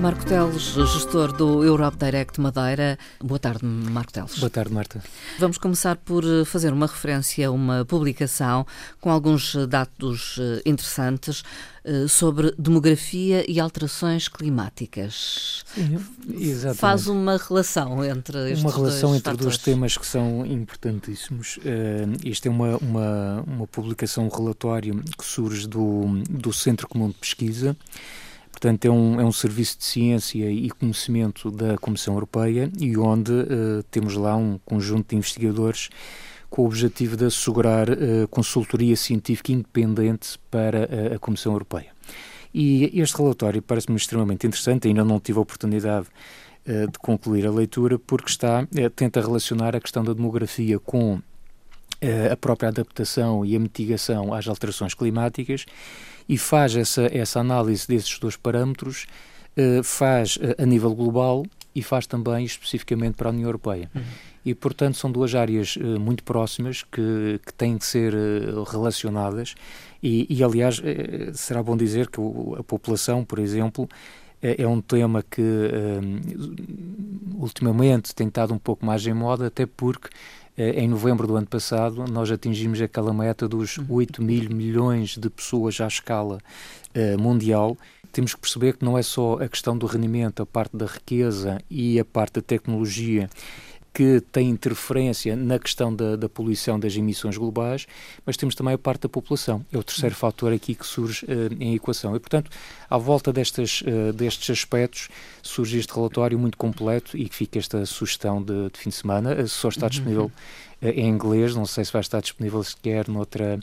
Marco Teles, gestor do Europe Direct Madeira. Boa tarde, Marco Teles. Boa tarde, Marta. Vamos começar por fazer uma referência a uma publicação com alguns dados eh, interessantes eh, sobre demografia e alterações climáticas. Sim, exatamente. Faz uma relação entre estes Uma relação dois entre fatores. dois temas que são importantíssimos. Uh, isto é uma, uma, uma publicação, um relatório que surge do, do Centro Comum de Pesquisa. Portanto, é um, é um serviço de ciência e conhecimento da Comissão Europeia e onde uh, temos lá um conjunto de investigadores com o objetivo de assegurar uh, consultoria científica independente para uh, a Comissão Europeia. E este relatório parece-me extremamente interessante, ainda não tive a oportunidade de concluir a leitura, porque está, tenta relacionar a questão da demografia com a própria adaptação e a mitigação às alterações climáticas e faz essa, essa análise desses dois parâmetros, uh, faz uh, a nível global e faz também especificamente para a União Europeia. Uhum. E, portanto, são duas áreas uh, muito próximas que, que têm que ser relacionadas e, e aliás, será bom dizer que o, a população, por exemplo, é, é um tema que ultimamente tem estado um pouco mais em moda, até porque em novembro do ano passado, nós atingimos aquela meta dos 8 mil milhões de pessoas à escala uh, mundial. Temos que perceber que não é só a questão do rendimento, a parte da riqueza e a parte da tecnologia que tem interferência na questão da, da, poluição das emissões globais, mas temos também a parte da população. É o terceiro fator aqui que surge uh, em equação. E, portanto, à volta destas, uh, destes aspectos, surge este relatório muito completo e que fica esta sugestão de, de fim de semana. Uh, só está disponível uh, em inglês, não sei se vai estar disponível sequer noutra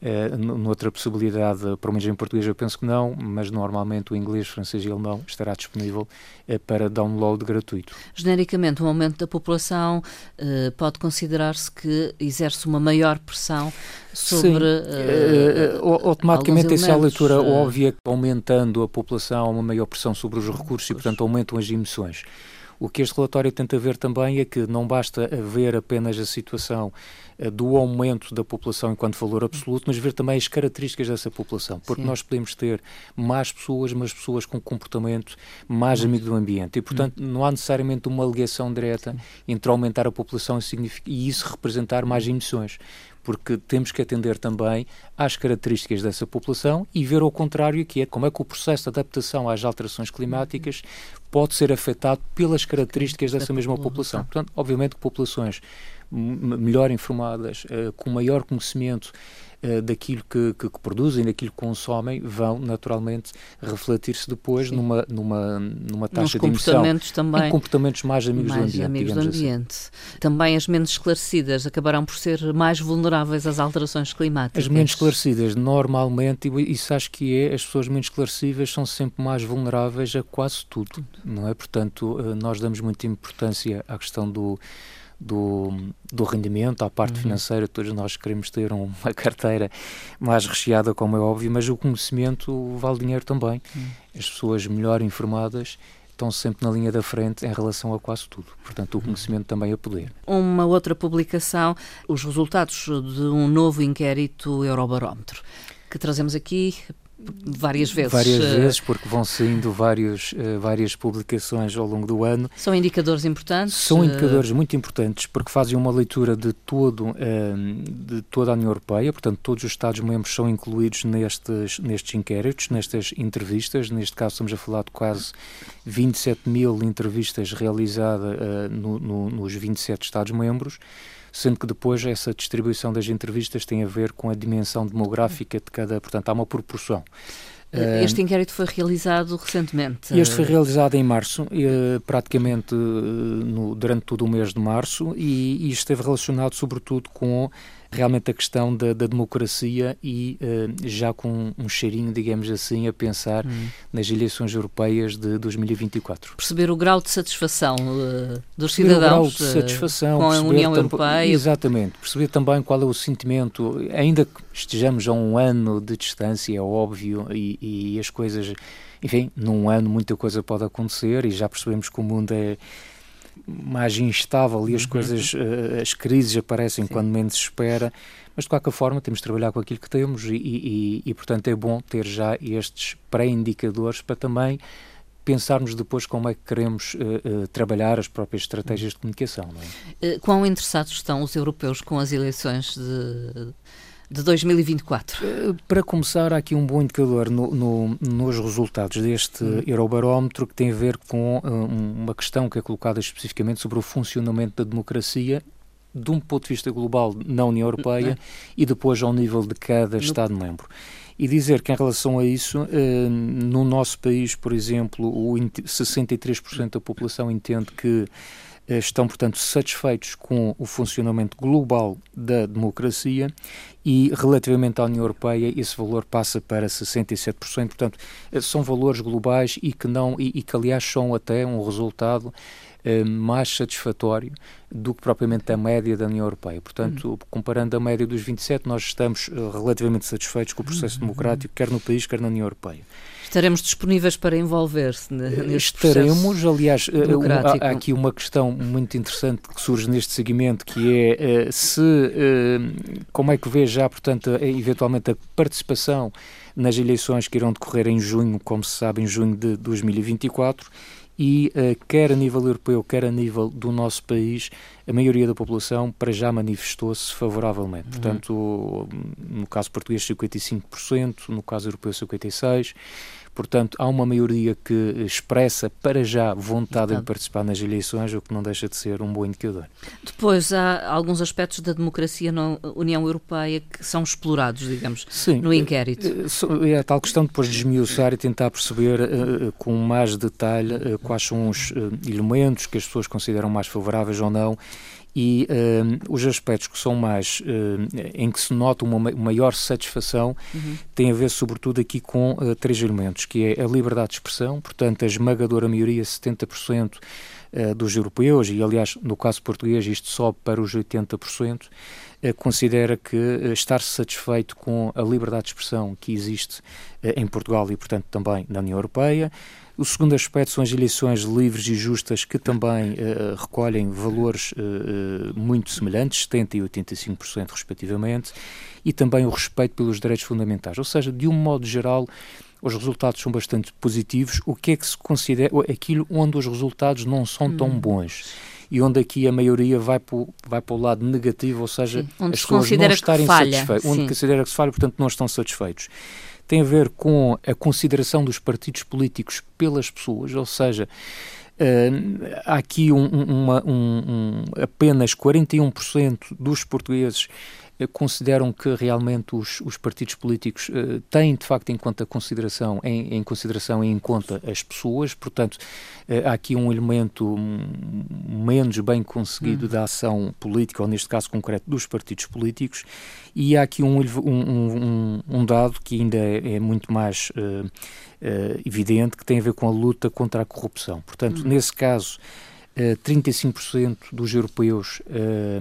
Uh, noutra possibilidade, pelo menos em português eu penso que não, mas normalmente o inglês, francês e alemão estará disponível uh, para download gratuito. Genericamente, o aumento da população uh, pode considerar-se que exerce uma maior pressão sobre. Sim. automaticamente, essa é a leitura óbvia aumentando a população uma maior pressão sobre os recursos e, portanto, aumentam as emissões. O que este relatório tenta ver também é que não basta ver apenas a situação do aumento da população enquanto valor absoluto, mas ver também as características dessa população, porque Sim. nós podemos ter mais pessoas, mas pessoas com comportamento mais amigo do ambiente. E, portanto, não há necessariamente uma ligação direta entre aumentar a população e isso representar mais emissões porque temos que atender também às características dessa população e ver ao contrário que é como é que o processo de adaptação às alterações climáticas pode ser afetado pelas características dessa mesma população. Portanto, obviamente que populações melhor informadas, uh, com maior conhecimento uh, daquilo que, que, que, produzem, daquilo que consomem, vão naturalmente refletir-se depois numa, numa, numa taxa de emissão também em comportamentos mais amigos mais do ambiente. Amigos do assim. ambiente. Assim. Também as menos esclarecidas acabarão por ser mais vulneráveis às alterações climáticas. As menos esclarecidas, normalmente, e isso acho que é, as pessoas menos esclarecíveis são sempre mais vulneráveis a quase tudo, não é? Portanto, eh, nós damos muita importância à questão do do, do rendimento, à parte uhum. financeira, todos nós queremos ter uma carteira mais recheada, como é óbvio, mas o conhecimento vale dinheiro também. Uhum. As pessoas melhor informadas estão sempre na linha da frente em relação a quase tudo. Portanto, o conhecimento também é poder. Uma outra publicação, os resultados de um novo inquérito Eurobarómetro, que trazemos aqui várias vezes. Várias vezes, porque vão saindo vários, uh, várias publicações ao longo do ano. São indicadores importantes? São indicadores muito importantes, porque fazem uma leitura de, todo, uh, de toda a União Europeia, portanto, todos os Estados-membros são incluídos nestes, nestes inquéritos, nestas entrevistas. Neste caso, estamos a falar de quase 27 mil entrevistas realizadas no, no, nos 27 Estados-membros sendo que depois essa distribuição das entrevistas tem a ver com a dimensão demográfica de cada, portanto há uma proporção. Este inquérito foi realizado recentemente? Este foi realizado em março, praticamente no, durante todo o mês de março, e, e esteve relacionado sobretudo com realmente a questão da, da democracia e uh, já com um cheirinho, digamos assim, a pensar hum. nas eleições europeias de 2024. Perceber o grau de satisfação uh, dos perceber cidadãos de satisfação, com a União Europeia. Exatamente. Perceber também qual é o sentimento, ainda que estejamos a um ano de distância, é óbvio, e, e as coisas, enfim, num ano muita coisa pode acontecer e já percebemos que o mundo é mais instável e as uhum. coisas, uh, as crises aparecem Sim. quando menos se espera, mas de qualquer forma temos de trabalhar com aquilo que temos e, e, e portanto é bom ter já estes pré-indicadores para também pensarmos depois como é que queremos uh, uh, trabalhar as próprias estratégias de comunicação. É? Quão interessados estão os europeus com as eleições de de 2024? Eh, para começar, há aqui um bom indicador no, no, nos resultados deste hum. Eurobarómetro que tem a ver com uh, uma questão que é colocada especificamente sobre o funcionamento da democracia de um ponto de vista global na União Europeia hum. e depois ao nível de cada Estado-membro. E dizer que em relação a isso, uh, no nosso país, por exemplo, o 63% da população entende que eh, estão, portanto, satisfeitos com o funcionamento global da democracia e, relativamente à União Europeia, esse valor passa para 67%. Portanto, eh, são valores globais e que, não, e, e que aliás, são até um resultado eh, mais satisfatório do que propriamente a média da União Europeia. Portanto, uhum. comparando a média dos 27, nós estamos relativamente satisfeitos com o processo uhum. democrático, quer no país, quer na União Europeia. Estaremos disponíveis para envolver-se neste Estaremos, aliás, eh, há aqui uma questão muito interessante que surge neste segmento, que é eh, se, eh, como é que vê já, portanto, eventualmente a participação nas eleições que irão decorrer em junho, como se sabe, em junho de 2024, e quer a nível europeu, quer a nível do nosso país, a maioria da população para já manifestou-se favoravelmente. Uhum. Portanto, no caso português 55%, no caso europeu 56%, Portanto, há uma maioria que expressa para já vontade de participar nas eleições, o que não deixa de ser um bom indicador. Depois, há alguns aspectos da democracia na União Europeia que são explorados, digamos, Sim, no inquérito. É, é a tal questão depois de esmiuçar e tentar perceber uh, com mais detalhe uh, quais são os uh, elementos que as pessoas consideram mais favoráveis ou não e uh, os aspectos que são mais uh, em que se nota uma maior satisfação uhum. têm a ver sobretudo aqui com uh, três elementos, que é a liberdade de expressão, portanto a esmagadora maioria, 70% dos europeus, e aliás no caso português isto sobe para os 80%, considera que estar satisfeito com a liberdade de expressão que existe em Portugal e portanto também na União Europeia, o segundo aspecto são as eleições livres e justas, que também recolhem valores muito semelhantes, 70% e 85%, respectivamente, e também o respeito pelos direitos fundamentais. Ou seja, de um modo geral, os resultados são bastante positivos. O que é que se considera aquilo onde os resultados não são tão hum. bons? e onde aqui a maioria vai para o, vai para o lado negativo, ou seja, Sim, as pessoas não estarem satisfeitas, onde considera que se falha, portanto não estão satisfeitos tem a ver com a consideração dos partidos políticos pelas pessoas, ou seja, uh, há aqui um, uma, um, um, apenas 41% dos portugueses consideram que realmente os, os partidos políticos uh, têm de facto em conta consideração em, em, consideração e em conta as pessoas portanto uh, há aqui um elemento menos bem conseguido hum. da ação política ou neste caso concreto dos partidos políticos e há aqui um, um, um dado que ainda é, é muito mais uh, evidente que tem a ver com a luta contra a corrupção portanto hum. nesse caso 35% dos europeus eh,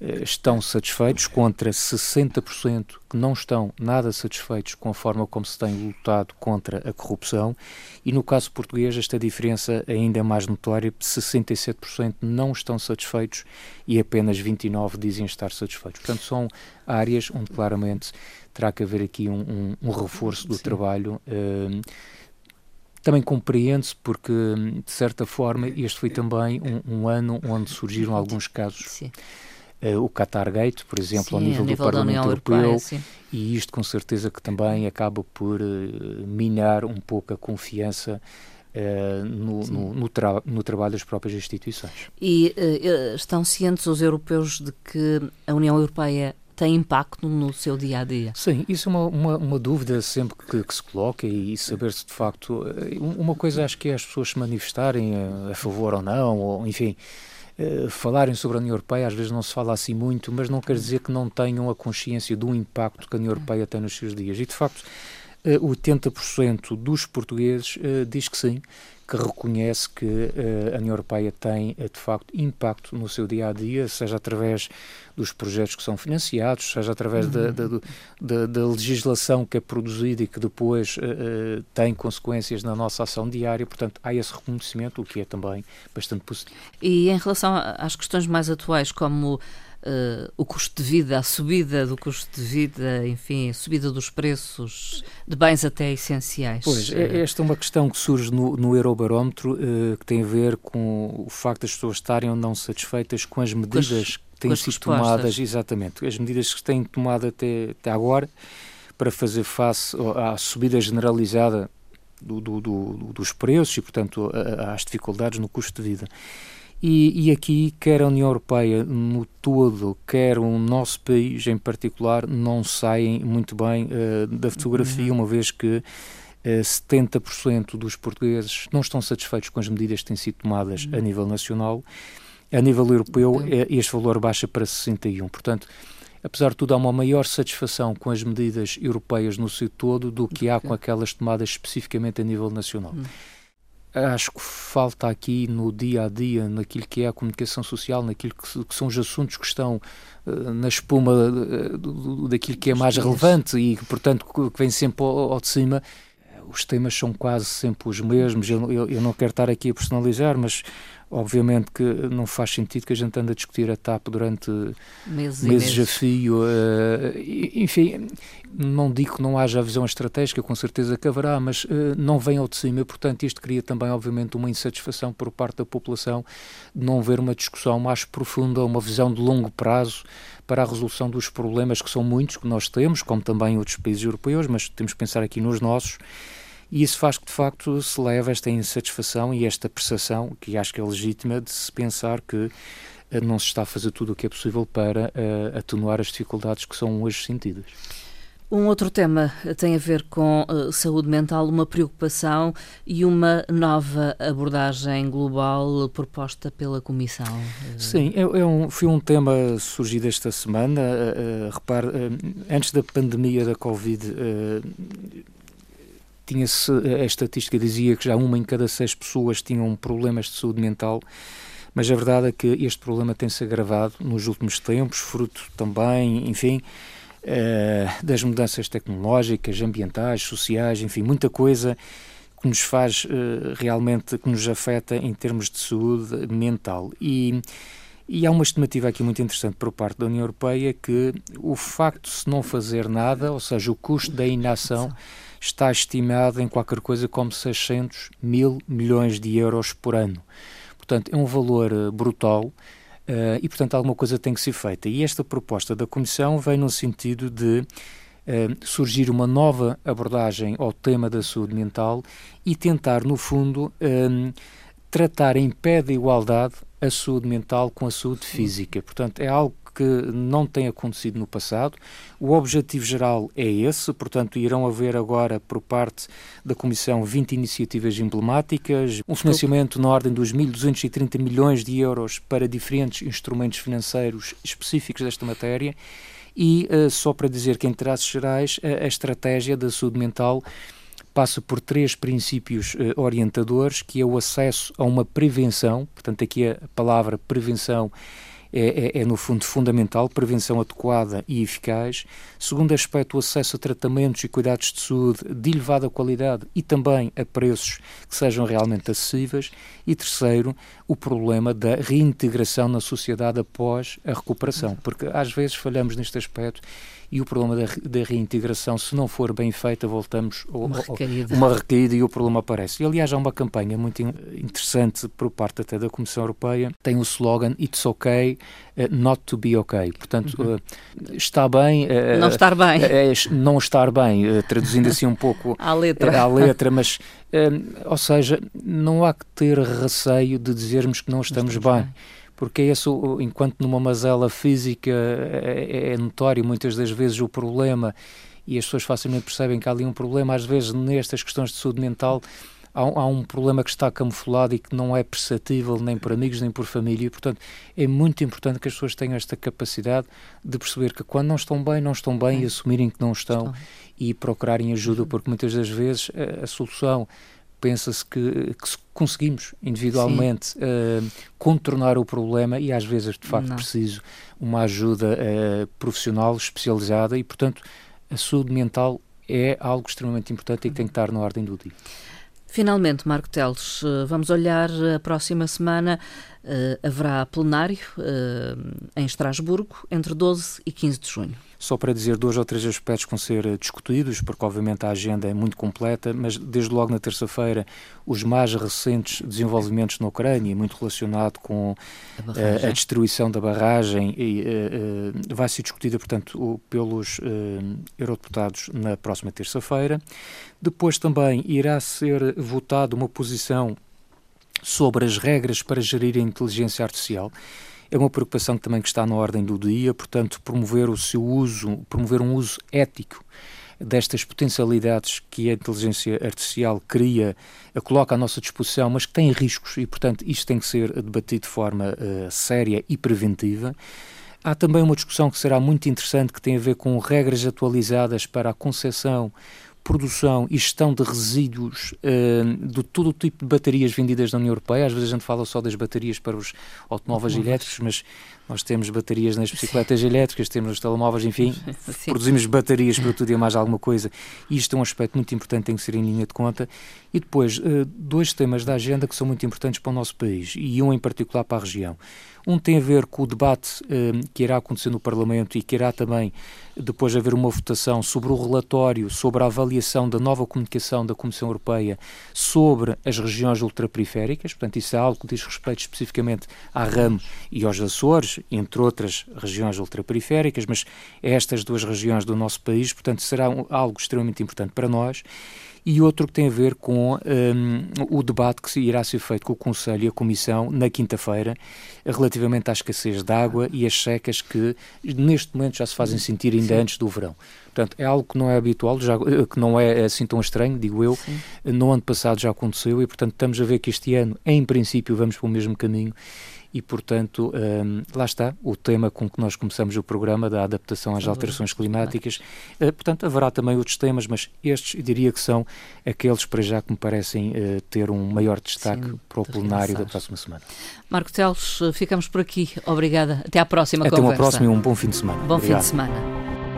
estão satisfeitos, contra 60% que não estão nada satisfeitos com a forma como se tem lutado contra a corrupção. E no caso português, esta diferença ainda é mais notória: 67% não estão satisfeitos e apenas 29% dizem estar satisfeitos. Portanto, são áreas onde claramente terá que haver aqui um, um, um reforço do Sim. trabalho. Uh, também compreende-se porque, de certa forma, este foi também um, um ano onde surgiram alguns casos. Sim uh, o Qatar Gate, por exemplo, sim, ao nível, nível do Parlamento Europeu, Europeia, e isto com certeza que também acaba por uh, minar um pouco a confiança Uh, no, no, no, tra no, trabalho das próprias instituições. E uh, estão cientes os europeus de que a União Europeia tem impacto no seu dia a dia? Sim, isso é uma, uma, uma dúvida sempre que, que, se coloca e saber se de facto. Uma coisa acho que é as pessoas se manifestarem a, a favor ou não, ou enfim. Eh, falarem sobre a União Europeia, às vezes não se fala assim muito, mas não quer dizer que não tenham a consciência do impacto que a União Europeia tem nos seus dias. E, de facto, 80% eh, dos portugueses uh, diz que sim, que reconhece que uh, a União Europeia tem, uh, de facto, impacto no seu dia a dia, seja através dos projetos que são financiados, seja através uhum. da, da, da, da, legislação que é produzida e que depois uh, tem consequências na nossa ação diária. Portanto, há esse reconhecimento, o que é também bastante positivo. E em relação às questões mais atuais, como uh, o custo de vida, a subida do custo de vida, enfim, a subida dos preços de bens até essenciais. Pois, é, esta é uma questão que surge no, no Eurobarómetro, uh, que tem a ver com o facto das pessoas estarem ou não satisfeitas com as medidas com as, que têm sido tomadas, exatamente, as medidas que têm tomado até, até agora para fazer face à subida generalizada do, do, do, dos preços e, portanto, às dificuldades no custo de vida. E, e, aqui, quer a União Europeia no todo, quer o nosso país em particular, não saem muito bem uh, da fotografia, uhum. uma vez que uh, eh, 70% dos portugueses não estão satisfeitos com as medidas que têm sido tomadas uhum. a nível nacional. A nível europeu, uhum. este valor baixa para 61%. Portanto, apesar de tudo, há uma maior satisfação com as medidas europeias no seu todo do que há com aquelas tomadas especificamente a nível nacional. Acho que falta aqui no dia a dia, naquilo que é a comunicação social, naquilo que, que são os assuntos que estão uh, na espuma uh, daquilo que é mais relevante e, portanto, que vem sempre ao, ao de cima. Os temas são quase sempre os mesmos. Eu, eu, eu não quero estar aqui a personalizar, mas Obviamente que não faz sentido que a gente ande a discutir a TAP durante meses, meses, a fio. Uh, enfim, não digo que não haja a visão estratégica, com certeza que haverá, mas uh, não vem ao de cima. Portanto, isto cria também, obviamente, uma insatisfação por parte da população de não ver uma discussão mais profunda, uma visão de longo prazo para a resolução dos problemas que são muitos que nós temos, como também outros países europeus, mas temos que pensar aqui nos nossos e isso faz que, de facto, se leve esta insatisfação e esta percepção, que acho que é legítima, de se pensar que eh, não se está a fazer tudo o que é possível para uh, atenuar as dificuldades que são hoje sentidas. Um outro tema tem a ver com uh, saúde mental, uma preocupação e uma nova abordagem global proposta pela Comissão. Sim, é, é um, foi um tema surgido esta semana. Uh, repare, antes da pandemia da Covid, tinha-se a estatística dizia que já uma em cada seis pessoas tinham problemas de saúde mental, mas a verdade é que este problema tem-se agravado nos últimos tempos, fruto também, enfim, uh, das mudanças tecnológicas, ambientais, sociais, enfim, muita coisa que nos faz uh, realmente, que nos afeta em termos de saúde mental. E, e há uma estimativa aqui muito interessante por parte da União Europeia que o facto de se não fazer nada, ou seja, o custo da inação está estimado em qualquer coisa como 600 mil milhões de euros por ano. Portanto, é um valor uh, brutal uh, e, portanto, alguma coisa tem que ser feita. E esta proposta da Comissão vem no sentido de uh, surgir uma nova abordagem ao tema da saúde mental e tentar, no fundo, tratar em pé de igualdade a saúde mental com a saúde física. Portanto, é algo que não tem acontecido no passado. O objetivo geral é esse, portanto, irão haver agora, por parte da Comissão, 20 iniciativas emblemáticas, um financiamento na ordem dos 1.230 milhões de euros para diferentes instrumentos financeiros específicos desta matéria. E uh, só para dizer que, em traços gerais, a, a estratégia da saúde mental passa por três princípios uh, orientadores, que é o acesso a uma prevenção, portanto aqui a palavra prevenção é, é, é, no fundo, fundamental, prevenção adequada e eficaz. Segundo aspecto, o acesso a tratamentos e cuidados de saúde de elevada qualidade e também a preços que sejam realmente acessíveis. E terceiro, o problema da reintegração na sociedade após a recuperação, porque às vezes falhamos neste aspecto e o problema da, da reintegração, se não for bem feita, voltamos a uma, recaída. uma recaída e o problema aparece. E, aliás, há uma campanha muito interessante por parte até da Comissão Europeia, tem o slogan It's okay uh, not to be okay. Portanto, uhum. uh, está bem... Uh, não estar bem. não estar bem, traduzindo assim um pouco... à letra. à letra, mas... ou seja, não há que ter receio de dizermos que não estamos, não estamos bem. bem porque é esse, enquanto numa mazela física é, é, é notório muitas das vezes o problema e as pessoas facilmente percebem que há ali um problema, às vezes nestas questões de saúde mental há, há, um problema que está camuflado e que não é perceptível nem por amigos nem por família e, portanto, é muito importante que as pessoas tenham esta capacidade de perceber que quando não estão bem, não estão bem é. e assumirem que não estão, estão. e procurarem ajuda, uhum. porque muitas das vezes a, a solução pensa-se que, que conseguimos individualmente uh, contornar o problema e às vezes de facto Não. preciso uma ajuda uh, profissional especializada e portanto a saúde mental é algo extremamente importante e que tem que estar na ordem do dia. Finalmente, Marco Teles, eh, vamos olhar a próxima semana. Uh, haverá plenário em Estrasburgo entre 12 e 15 de junho. Só para dizer dois ou três aspectos que vão ser discutidos, porque obviamente a agenda é muito completa, mas desde logo na terça-feira os mais recentes desenvolvimentos na Ucrânia, muito relacionado com a, a destruição da barragem, e, vai ser discutida, portanto, pelos eurodeputados na próxima terça-feira. Depois também irá ser votada uma posição sobre as regras para gerir a inteligência artificial. É uma preocupação que também que está na ordem do dia, portanto, promover o seu uso, promover um uso ético destas potencialidades que a inteligência artificial cria, a coloca à nossa disposição, mas que tem riscos e, portanto, isto tem que ser debatido de forma uh, séria e preventiva. Há também uma discussão que será muito interessante que tem a ver com regras atualizadas para a concessão produção e gestão de resíduos uh, de todo o tipo de baterias vendidas na União Europeia. Às vezes a gente fala só das baterias para os automóveis elétricos, mas nós temos baterias nas bicicletas Sim. elétricas, temos nos telemóveis, enfim, Sim. produzimos baterias para tudo e mais alguma coisa. E isto é um aspecto muito importante, tem que ser em linha de conta. E depois, uh, dois temas da agenda que são muito importantes para o nosso país e um em particular para a região. Um tem a ver com o debate uh, que irá acontecer no Parlamento e que irá também depois haver uma votação sobre o relatório sobre a avaliação da nova comunicação da Comissão Europeia sobre as regiões ultraperiféricas. Portanto, isso é algo que diz respeito especificamente à RAM e aos Açores, entre outras regiões ultraperiféricas, mas estas duas regiões do nosso país, portanto, será algo extremamente importante para nós e outro que tem a ver com um, o debate que irá ser feito com o Conselho e a Comissão na quinta-feira relativamente à escassez de água e as secas que neste momento já se fazem sentir ainda Sim. antes do verão. Portanto, é algo que não é habitual, já, que não é assim tão estranho, digo eu. Sim. No ano passado já aconteceu e, portanto, estamos a ver que este ano, em princípio, vamos para o mesmo caminho e, portanto, um, lá está o tema com que nós começamos o programa da adaptação às alterações climáticas. Uh, portanto, haverá também outros temas, mas estes eu diria que são aqueles para já que me parecem uh, ter um maior destaque Sim, para o plenário da próxima semana. Marco Teles, ficamos por aqui. Obrigada. Até à próxima Até conversa. Até uma próxima e um bom fim de semana. Bom Obrigado. fim de semana.